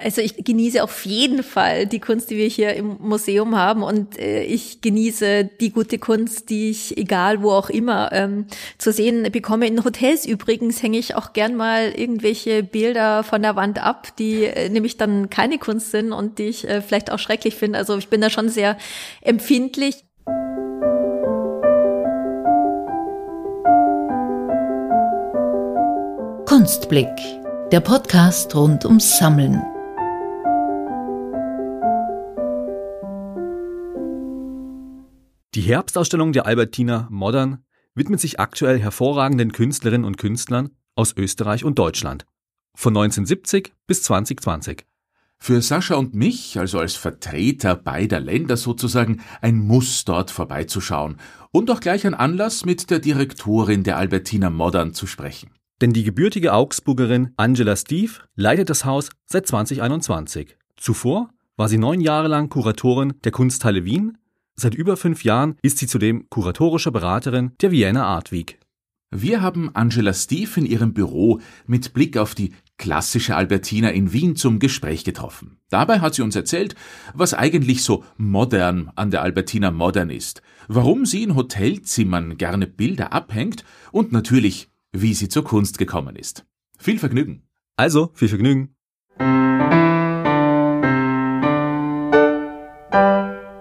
Also ich genieße auf jeden Fall die Kunst, die wir hier im Museum haben und äh, ich genieße die gute Kunst, die ich egal wo auch immer ähm, zu sehen bekomme. In Hotels übrigens hänge ich auch gern mal irgendwelche Bilder von der Wand ab, die äh, nämlich dann keine Kunst sind und die ich äh, vielleicht auch schrecklich finde. Also ich bin da schon sehr empfindlich. Kunstblick, der Podcast rund ums Sammeln. Die Herbstausstellung der Albertina Modern widmet sich aktuell hervorragenden Künstlerinnen und Künstlern aus Österreich und Deutschland. Von 1970 bis 2020. Für Sascha und mich, also als Vertreter beider Länder sozusagen, ein Muss dort vorbeizuschauen und auch gleich ein Anlass, mit der Direktorin der Albertina Modern zu sprechen. Denn die gebürtige Augsburgerin Angela Steve leitet das Haus seit 2021. Zuvor war sie neun Jahre lang Kuratorin der Kunsthalle Wien Seit über fünf Jahren ist sie zudem kuratorische Beraterin der Vienna Art Week. Wir haben Angela Steve in ihrem Büro mit Blick auf die klassische Albertina in Wien zum Gespräch getroffen. Dabei hat sie uns erzählt, was eigentlich so modern an der Albertina Modern ist, warum sie in Hotelzimmern gerne Bilder abhängt und natürlich, wie sie zur Kunst gekommen ist. Viel Vergnügen. Also, viel Vergnügen.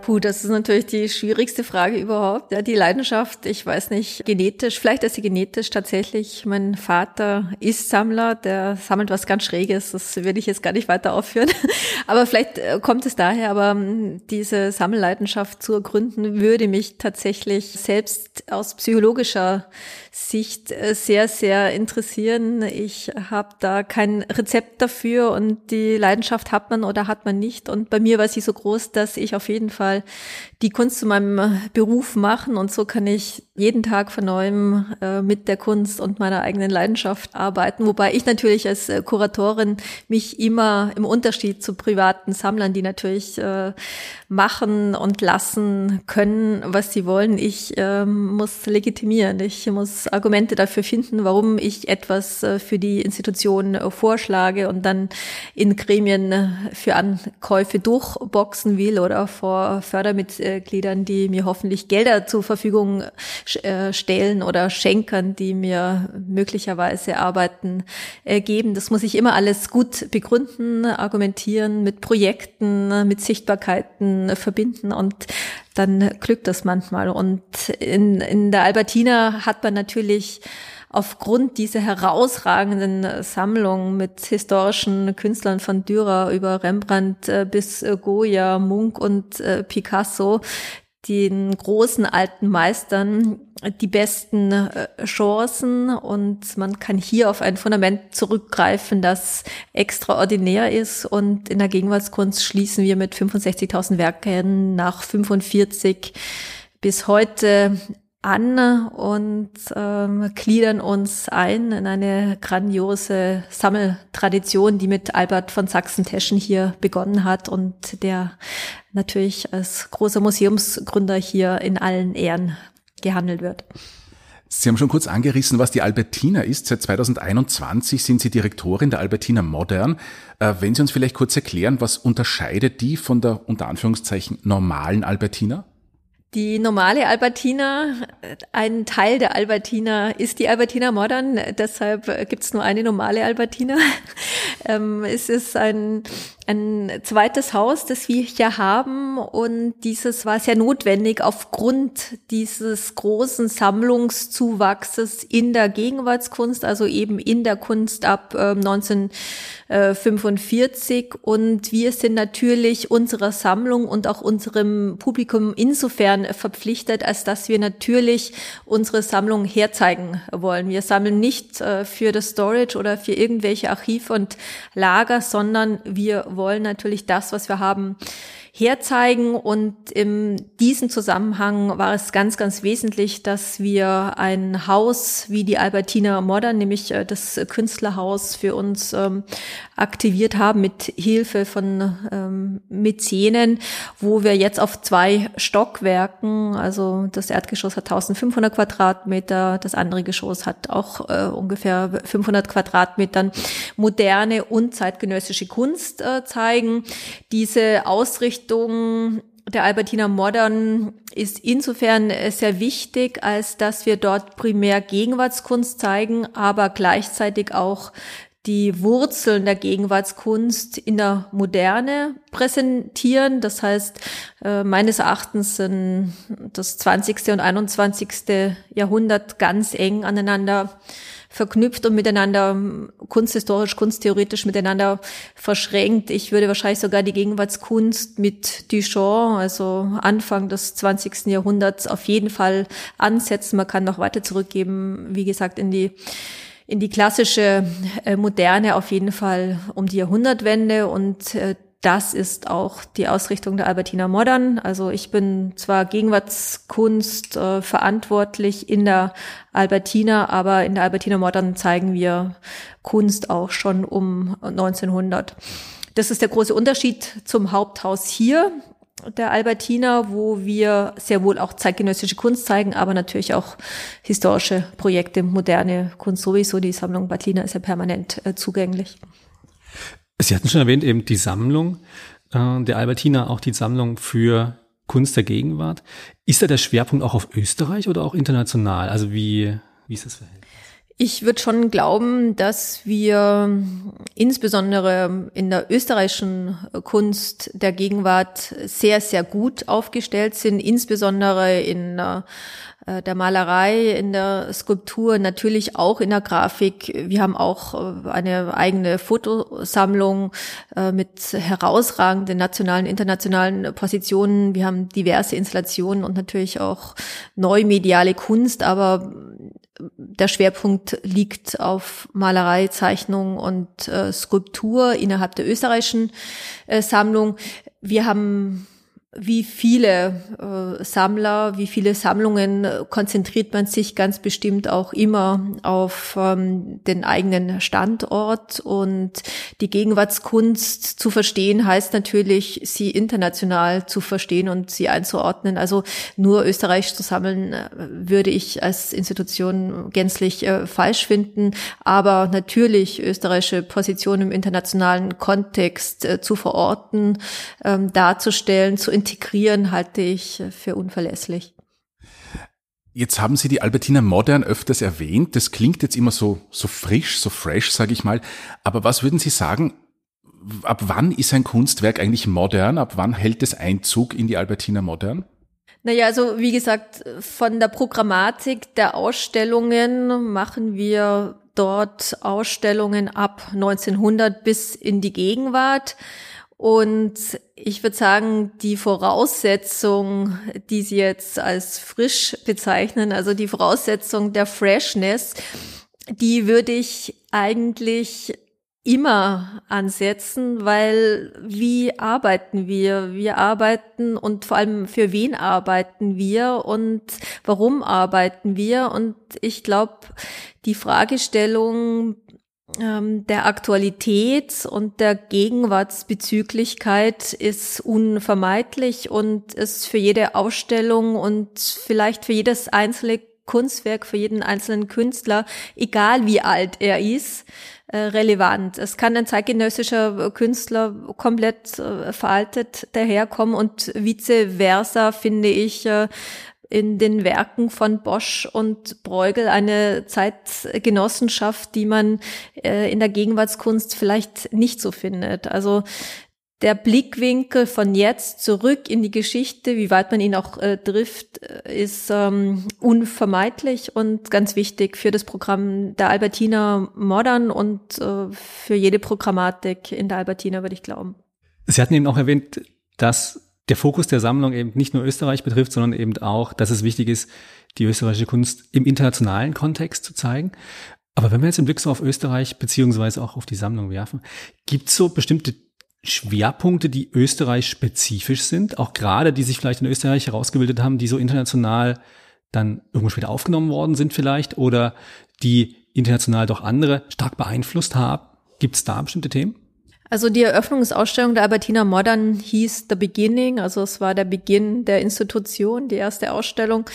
Puh, das ist natürlich die schwierigste Frage überhaupt. Ja, die Leidenschaft, ich weiß nicht, genetisch, vielleicht ist sie genetisch tatsächlich. Mein Vater ist Sammler, der sammelt was ganz Schräges, das will ich jetzt gar nicht weiter aufführen. Aber vielleicht äh, kommt es daher, aber hm, diese Sammelleidenschaft zu ergründen, würde mich tatsächlich selbst aus psychologischer Sicht äh, sehr, sehr interessieren. Ich habe da kein Rezept dafür und die Leidenschaft hat man oder hat man nicht. Und bei mir war sie so groß, dass ich auf jeden Fall die Kunst zu meinem Beruf machen und so kann ich jeden Tag von neuem äh, mit der Kunst und meiner eigenen Leidenschaft arbeiten, wobei ich natürlich als äh, Kuratorin mich immer im Unterschied zu privaten Sammlern, die natürlich äh, machen und lassen können, was sie wollen, ich ähm, muss legitimieren, ich muss Argumente dafür finden, warum ich etwas äh, für die Institution äh, vorschlage und dann in Gremien äh, für Ankäufe durchboxen will oder vor Fördermitgliedern, die mir hoffentlich Gelder zur Verfügung stellen oder Schenkern, die mir möglicherweise Arbeiten äh, geben. Das muss ich immer alles gut begründen, argumentieren, mit Projekten, mit Sichtbarkeiten verbinden und dann glückt das manchmal. Und in, in der Albertina hat man natürlich aufgrund dieser herausragenden Sammlung mit historischen Künstlern von Dürer über Rembrandt äh, bis Goya, Munk und Picasso den großen alten Meistern die besten äh, Chancen. Und man kann hier auf ein Fundament zurückgreifen, das extraordinär ist. Und in der Gegenwartskunst schließen wir mit 65.000 Werken nach 45 bis heute an und ähm, gliedern uns ein in eine grandiose Sammeltradition, die mit Albert von Sachsen-Teschen hier begonnen hat und der natürlich als großer Museumsgründer hier in allen Ehren gehandelt wird. Sie haben schon kurz angerissen, was die Albertina ist. Seit 2021 sind Sie Direktorin der Albertina Modern. Äh, wenn Sie uns vielleicht kurz erklären, was unterscheidet die von der unter Anführungszeichen normalen Albertina? Die normale Albertina, ein Teil der Albertina ist die Albertina Modern, deshalb gibt es nur eine normale Albertina. Ähm, es ist ein ein zweites Haus, das wir hier haben und dieses war sehr notwendig aufgrund dieses großen Sammlungszuwachses in der Gegenwartskunst, also eben in der Kunst ab äh, 1945 und wir sind natürlich unserer Sammlung und auch unserem Publikum insofern verpflichtet, als dass wir natürlich unsere Sammlung herzeigen wollen. Wir sammeln nicht äh, für das Storage oder für irgendwelche Archive und Lager, sondern wir wollen natürlich das, was wir haben, herzeigen. Und in diesem Zusammenhang war es ganz, ganz wesentlich, dass wir ein Haus wie die Albertina Modern, nämlich äh, das Künstlerhaus, für uns ähm, aktiviert haben mit Hilfe von ähm, Mäzenen, wo wir jetzt auf zwei Stockwerken, also das Erdgeschoss hat 1500 Quadratmeter, das andere Geschoss hat auch äh, ungefähr 500 Quadratmetern, moderne und zeitgenössische Kunst äh, zeigen. Diese Ausrichtung Richtung der Albertina Modern ist insofern sehr wichtig, als dass wir dort primär Gegenwartskunst zeigen, aber gleichzeitig auch die Wurzeln der Gegenwartskunst in der Moderne präsentieren. Das heißt, äh, meines Erachtens sind das 20. und 21. Jahrhundert ganz eng aneinander verknüpft und miteinander kunsthistorisch, kunsttheoretisch miteinander verschränkt. Ich würde wahrscheinlich sogar die Gegenwartskunst mit Duchamp, also Anfang des 20. Jahrhunderts, auf jeden Fall ansetzen. Man kann noch weiter zurückgeben, wie gesagt, in die in die klassische äh, Moderne auf jeden Fall um die Jahrhundertwende und äh, das ist auch die Ausrichtung der Albertina Modern. Also ich bin zwar Gegenwartskunst äh, verantwortlich in der Albertina, aber in der Albertina Modern zeigen wir Kunst auch schon um 1900. Das ist der große Unterschied zum Haupthaus hier der Albertina, wo wir sehr wohl auch zeitgenössische Kunst zeigen, aber natürlich auch historische Projekte, moderne Kunst sowieso. Die Sammlung Bartlina ist ja permanent äh, zugänglich. Sie hatten schon erwähnt, eben die Sammlung äh, der Albertina, auch die Sammlung für Kunst der Gegenwart. Ist da der Schwerpunkt auch auf Österreich oder auch international? Also wie, wie ist das Verhältnis? Ich würde schon glauben, dass wir insbesondere in der österreichischen Kunst der Gegenwart sehr, sehr gut aufgestellt sind, insbesondere in äh, der Malerei, in der Skulptur, natürlich auch in der Grafik. Wir haben auch äh, eine eigene Fotosammlung äh, mit herausragenden nationalen, internationalen Positionen. Wir haben diverse Installationen und natürlich auch neumediale Kunst, aber der Schwerpunkt liegt auf Malerei, Zeichnung und äh, Skulptur innerhalb der österreichischen äh, Sammlung. Wir haben wie viele äh, Sammler, wie viele Sammlungen konzentriert man sich ganz bestimmt auch immer auf ähm, den eigenen Standort und die Gegenwartskunst zu verstehen heißt natürlich, sie international zu verstehen und sie einzuordnen. Also nur Österreich zu sammeln äh, würde ich als Institution gänzlich äh, falsch finden, aber natürlich österreichische Position im internationalen Kontext äh, zu verorten, ähm, darzustellen, zu integrieren, halte ich für unverlässlich. Jetzt haben Sie die Albertina Modern öfters erwähnt. Das klingt jetzt immer so, so frisch, so fresh, sage ich mal. Aber was würden Sie sagen, ab wann ist ein Kunstwerk eigentlich modern? Ab wann hält es Einzug in die Albertina Modern? Naja, also wie gesagt, von der Programmatik der Ausstellungen machen wir dort Ausstellungen ab 1900 bis in die Gegenwart. Und ich würde sagen, die Voraussetzung, die Sie jetzt als frisch bezeichnen, also die Voraussetzung der Freshness, die würde ich eigentlich immer ansetzen, weil wie arbeiten wir? Wir arbeiten und vor allem für wen arbeiten wir und warum arbeiten wir? Und ich glaube, die Fragestellung der Aktualität und der Gegenwartsbezüglichkeit ist unvermeidlich und ist für jede Ausstellung und vielleicht für jedes einzelne Kunstwerk, für jeden einzelnen Künstler, egal wie alt er ist, äh, relevant. Es kann ein zeitgenössischer Künstler komplett äh, veraltet daherkommen und vice versa finde ich äh, in den Werken von Bosch und Bruegel eine Zeitgenossenschaft, die man äh, in der Gegenwartskunst vielleicht nicht so findet. Also der Blickwinkel von jetzt zurück in die Geschichte, wie weit man ihn auch äh, trifft, äh, ist ähm, unvermeidlich und ganz wichtig für das Programm der Albertina Modern und äh, für jede Programmatik in der Albertina, würde ich glauben. Sie hatten eben auch erwähnt, dass der Fokus der Sammlung eben nicht nur Österreich betrifft, sondern eben auch, dass es wichtig ist, die österreichische Kunst im internationalen Kontext zu zeigen. Aber wenn wir jetzt den Blick so auf Österreich beziehungsweise auch auf die Sammlung werfen, gibt es so bestimmte Schwerpunkte, die Österreich spezifisch sind, auch gerade die sich vielleicht in Österreich herausgebildet haben, die so international dann irgendwo später aufgenommen worden sind vielleicht oder die international doch andere stark beeinflusst haben? Gibt es da bestimmte Themen? Also die Eröffnungsausstellung der Albertina Modern hieß The Beginning, also es war der Beginn der Institution, die erste Ausstellung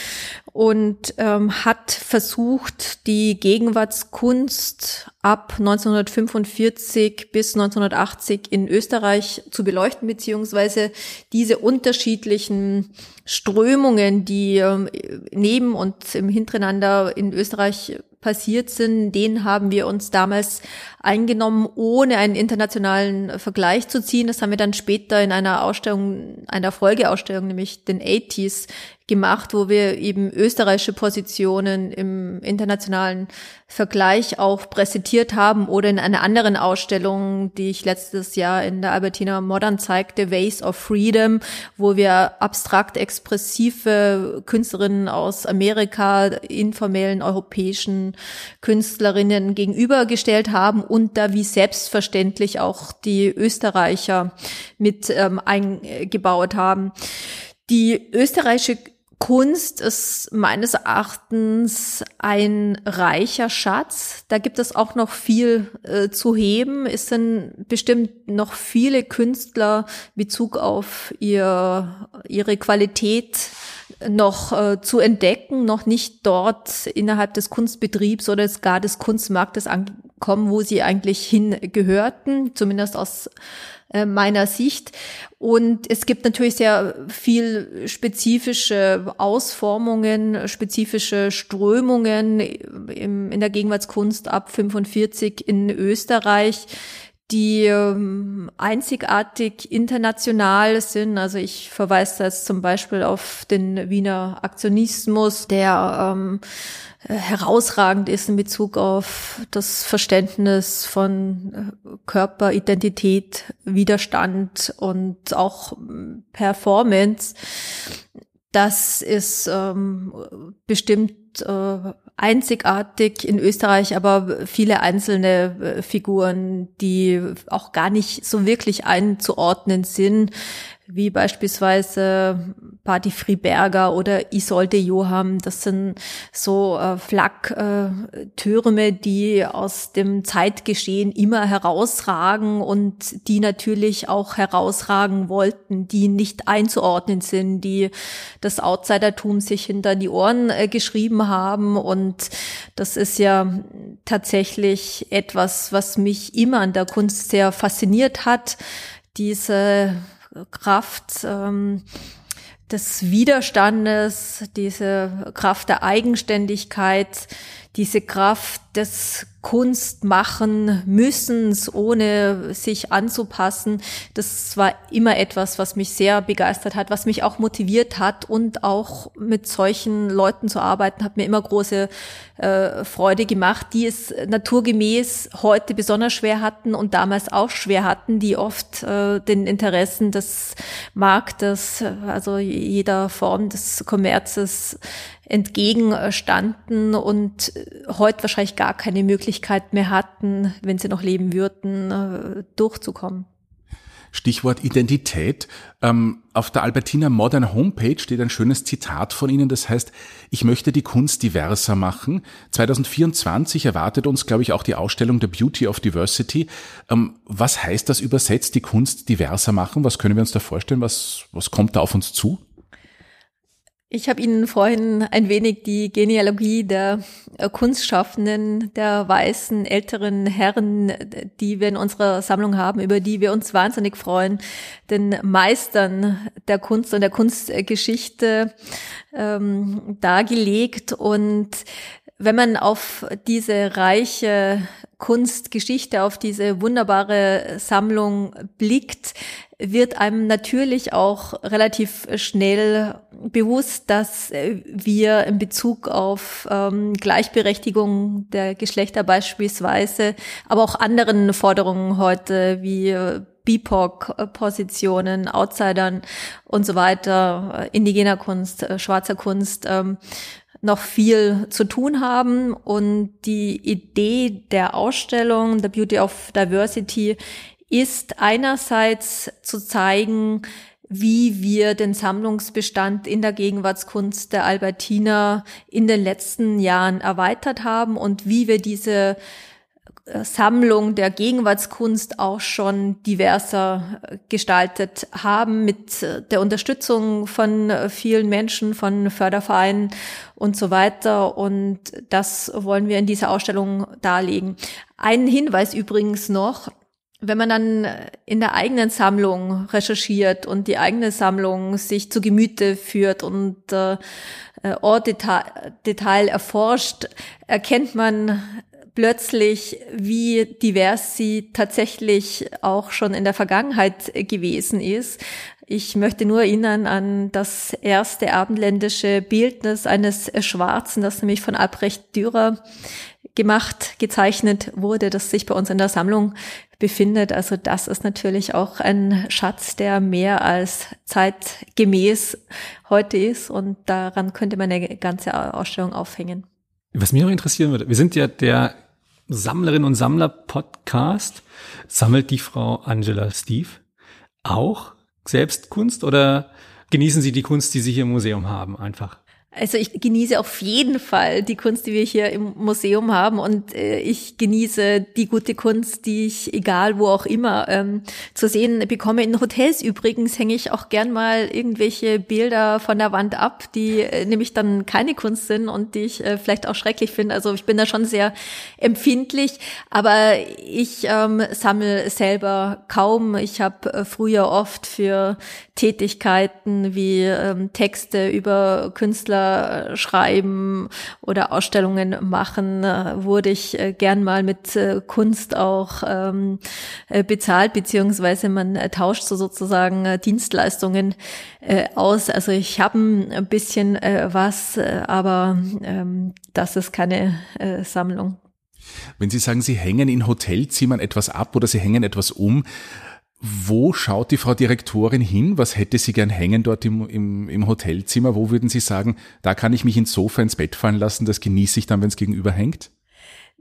und ähm, hat versucht, die Gegenwartskunst ab 1945 bis 1980 in Österreich zu beleuchten, beziehungsweise diese unterschiedlichen Strömungen, die ähm, neben und im Hintereinander in Österreich passiert sind, den haben wir uns damals eingenommen, ohne einen internationalen Vergleich zu ziehen. Das haben wir dann später in einer Ausstellung, einer Folgeausstellung, nämlich den 80s, gemacht, wo wir eben österreichische Positionen im internationalen Vergleich auch präsentiert haben oder in einer anderen Ausstellung, die ich letztes Jahr in der Albertina Modern zeigte, Ways of Freedom, wo wir abstrakt expressive Künstlerinnen aus Amerika, informellen europäischen Künstlerinnen gegenübergestellt haben und da wie selbstverständlich auch die Österreicher mit ähm, eingebaut haben. Die österreichische Kunst ist meines Erachtens ein reicher Schatz. Da gibt es auch noch viel äh, zu heben. Es sind bestimmt noch viele Künstler Bezug auf ihr, ihre Qualität noch äh, zu entdecken, noch nicht dort innerhalb des Kunstbetriebs oder gar des Kunstmarktes ankommen, wo sie eigentlich hingehörten, zumindest aus äh, meiner Sicht. Und es gibt natürlich sehr viel spezifische Ausformungen, spezifische Strömungen in der Gegenwartskunst ab 45 in Österreich die ähm, einzigartig international sind. Also ich verweise da jetzt zum Beispiel auf den Wiener Aktionismus, der ähm, herausragend ist in Bezug auf das Verständnis von äh, Körper, Identität, Widerstand und auch Performance. Das ist ähm, bestimmt äh, einzigartig in Österreich, aber viele einzelne äh, Figuren, die auch gar nicht so wirklich einzuordnen sind, wie beispielsweise Patti Friberger oder Isolde Johann. Das sind so äh, Flaktürme, äh, die aus dem Zeitgeschehen immer herausragen und die natürlich auch herausragen wollten, die nicht einzuordnen sind, die das Outsidertum sich hinter die Ohren äh, geschrieben haben. Und das ist ja tatsächlich etwas, was mich immer an der Kunst sehr fasziniert hat. Diese Kraft ähm, des Widerstandes, diese Kraft der Eigenständigkeit, diese Kraft des Kunstmachen müssens, ohne sich anzupassen. Das war immer etwas, was mich sehr begeistert hat, was mich auch motiviert hat und auch mit solchen Leuten zu arbeiten, hat mir immer große äh, Freude gemacht, die es naturgemäß heute besonders schwer hatten und damals auch schwer hatten, die oft äh, den Interessen des Marktes, also jeder Form des Kommerzes entgegenstanden und heute wahrscheinlich gar keine Möglichkeit mehr hatten, wenn sie noch leben würden, äh, durchzukommen. Stichwort Identität. Ähm, auf der Albertina Modern Homepage steht ein schönes Zitat von Ihnen, das heißt, ich möchte die Kunst diverser machen. 2024 erwartet uns, glaube ich, auch die Ausstellung The Beauty of Diversity. Ähm, was heißt das übersetzt, die Kunst diverser machen? Was können wir uns da vorstellen? Was, was kommt da auf uns zu? Ich habe Ihnen vorhin ein wenig die Genealogie der äh, Kunstschaffenden, der weißen älteren Herren, die wir in unserer Sammlung haben, über die wir uns wahnsinnig freuen, den Meistern der Kunst und der Kunstgeschichte ähm, dargelegt. Und wenn man auf diese reiche Kunstgeschichte, auf diese wunderbare Sammlung blickt, wird einem natürlich auch relativ schnell bewusst, dass wir in Bezug auf ähm, Gleichberechtigung der Geschlechter beispielsweise, aber auch anderen Forderungen heute wie BIPOC-Positionen, Outsidern und so weiter, indigener Kunst, äh, schwarzer Kunst, ähm, noch viel zu tun haben. Und die Idee der Ausstellung, The Beauty of Diversity, ist einerseits zu zeigen, wie wir den Sammlungsbestand in der Gegenwartskunst der Albertiner in den letzten Jahren erweitert haben und wie wir diese Sammlung der Gegenwartskunst auch schon diverser äh, gestaltet haben mit äh, der Unterstützung von vielen Menschen, von Fördervereinen und so weiter. Und das wollen wir in dieser Ausstellung darlegen. Ein Hinweis übrigens noch, wenn man dann in der eigenen Sammlung recherchiert und die eigene Sammlung sich zu Gemüte führt und äh, Ortdetail Detail erforscht, erkennt man plötzlich, wie divers sie tatsächlich auch schon in der Vergangenheit gewesen ist. Ich möchte nur erinnern an das erste abendländische Bildnis eines Schwarzen, das nämlich von Albrecht Dürer gemacht, gezeichnet wurde, das sich bei uns in der Sammlung befindet. Also das ist natürlich auch ein Schatz, der mehr als zeitgemäß heute ist und daran könnte man eine ganze Ausstellung aufhängen. Was mich noch interessieren würde, wir sind ja der Sammlerin und Sammler Podcast. Sammelt die Frau Angela Steve auch selbst Kunst oder genießen Sie die Kunst, die Sie hier im Museum haben, einfach? Also ich genieße auf jeden Fall die Kunst, die wir hier im Museum haben und äh, ich genieße die gute Kunst, die ich egal wo auch immer ähm, zu sehen bekomme. In Hotels übrigens hänge ich auch gern mal irgendwelche Bilder von der Wand ab, die äh, nämlich dann keine Kunst sind und die ich äh, vielleicht auch schrecklich finde. Also ich bin da schon sehr empfindlich, aber ich ähm, sammle selber kaum. Ich habe äh, früher oft für Tätigkeiten wie ähm, Texte über Künstler schreiben oder Ausstellungen machen, äh, wurde ich äh, gern mal mit äh, Kunst auch ähm, bezahlt, beziehungsweise man tauscht so sozusagen Dienstleistungen aus. Also ich habe ein bisschen was, aber ähm, das ist keine Sammlung. Wenn Sie sagen, Sie hängen in Hotelzimmern etwas ab oder Sie hängen etwas um, wo schaut die Frau Direktorin hin? Was hätte sie gern hängen dort im, im, im Hotelzimmer? Wo würden Sie sagen, da kann ich mich ins Sofa ins Bett fallen lassen, das genieße ich dann, wenn es gegenüber hängt?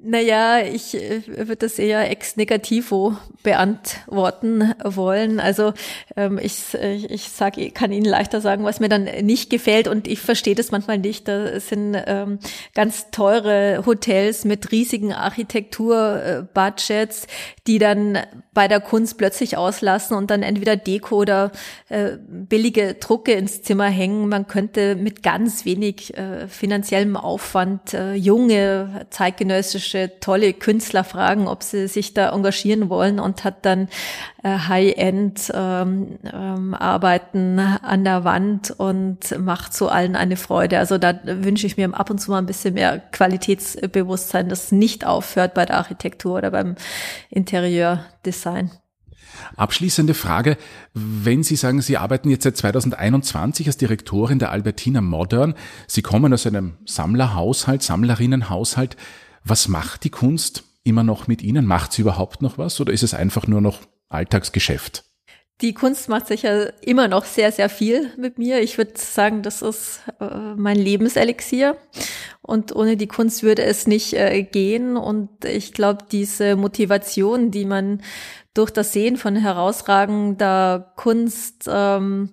Naja, ich äh, würde das eher ex negativo beantworten wollen. Also ähm, ich, ich sag, ich kann Ihnen leichter sagen, was mir dann nicht gefällt und ich verstehe das manchmal nicht. Da sind ähm, ganz teure Hotels mit riesigen Architekturbudgets, die dann bei der Kunst plötzlich auslassen und dann entweder Deko oder äh, billige Drucke ins Zimmer hängen. Man könnte mit ganz wenig äh, finanziellem Aufwand äh, junge zeitgenössische tolle Künstler fragen, ob sie sich da engagieren wollen und hat dann äh, High-End-Arbeiten ähm, ähm, an der Wand und macht so allen eine Freude. Also da wünsche ich mir ab und zu mal ein bisschen mehr Qualitätsbewusstsein, das nicht aufhört bei der Architektur oder beim Interieurdesign. Abschließende Frage. Wenn Sie sagen, Sie arbeiten jetzt seit 2021 als Direktorin der Albertina Modern, Sie kommen aus einem Sammlerhaushalt, Sammlerinnenhaushalt. Was macht die Kunst immer noch mit Ihnen? Macht sie überhaupt noch was oder ist es einfach nur noch Alltagsgeschäft? Die Kunst macht sicher immer noch sehr, sehr viel mit mir. Ich würde sagen, das ist äh, mein Lebenselixier. Und ohne die Kunst würde es nicht äh, gehen. Und ich glaube, diese Motivation, die man durch das Sehen von herausragender Kunst ähm,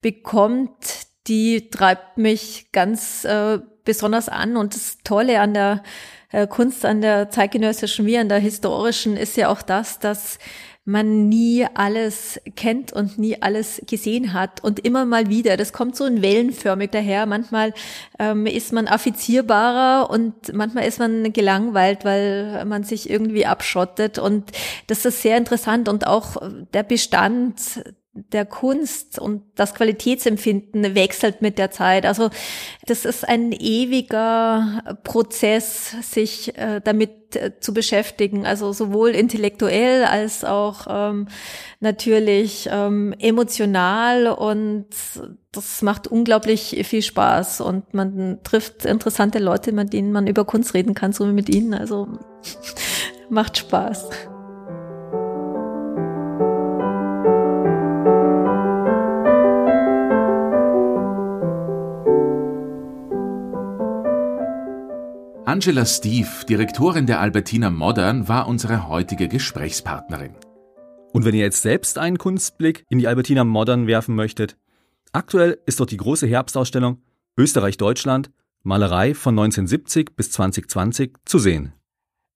bekommt, die treibt mich ganz äh, besonders an. Und das Tolle an der äh, Kunst an der zeitgenössischen wie an der historischen ist ja auch das, dass man nie alles kennt und nie alles gesehen hat und immer mal wieder. Das kommt so in wellenförmig daher. Manchmal ähm, ist man affizierbarer und manchmal ist man gelangweilt, weil man sich irgendwie abschottet. Und das ist sehr interessant und auch der Bestand der Kunst und das Qualitätsempfinden wechselt mit der Zeit. Also das ist ein ewiger Prozess, sich äh, damit äh, zu beschäftigen. Also sowohl intellektuell als auch ähm, natürlich ähm, emotional und das macht unglaublich viel Spaß und man trifft interessante Leute, mit denen man über Kunst reden kann, so wie mit ihnen. Also macht Spaß. Angela Steve, Direktorin der Albertina Modern, war unsere heutige Gesprächspartnerin. Und wenn ihr jetzt selbst einen Kunstblick in die Albertina Modern werfen möchtet, aktuell ist dort die große Herbstausstellung Österreich-Deutschland Malerei von 1970 bis 2020 zu sehen.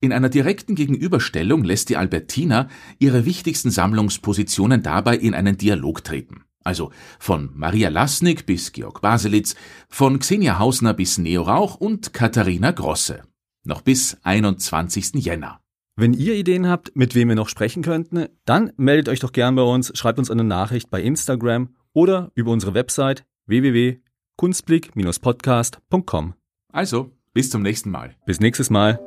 In einer direkten Gegenüberstellung lässt die Albertina ihre wichtigsten Sammlungspositionen dabei in einen Dialog treten. Also von Maria Lasnik bis Georg Baselitz, von Xenia Hausner bis Neo Rauch und Katharina Grosse. Noch bis 21. Jänner. Wenn ihr Ideen habt, mit wem wir noch sprechen könnten, dann meldet euch doch gern bei uns, schreibt uns eine Nachricht bei Instagram oder über unsere Website www.kunstblick-podcast.com. Also, bis zum nächsten Mal. Bis nächstes Mal.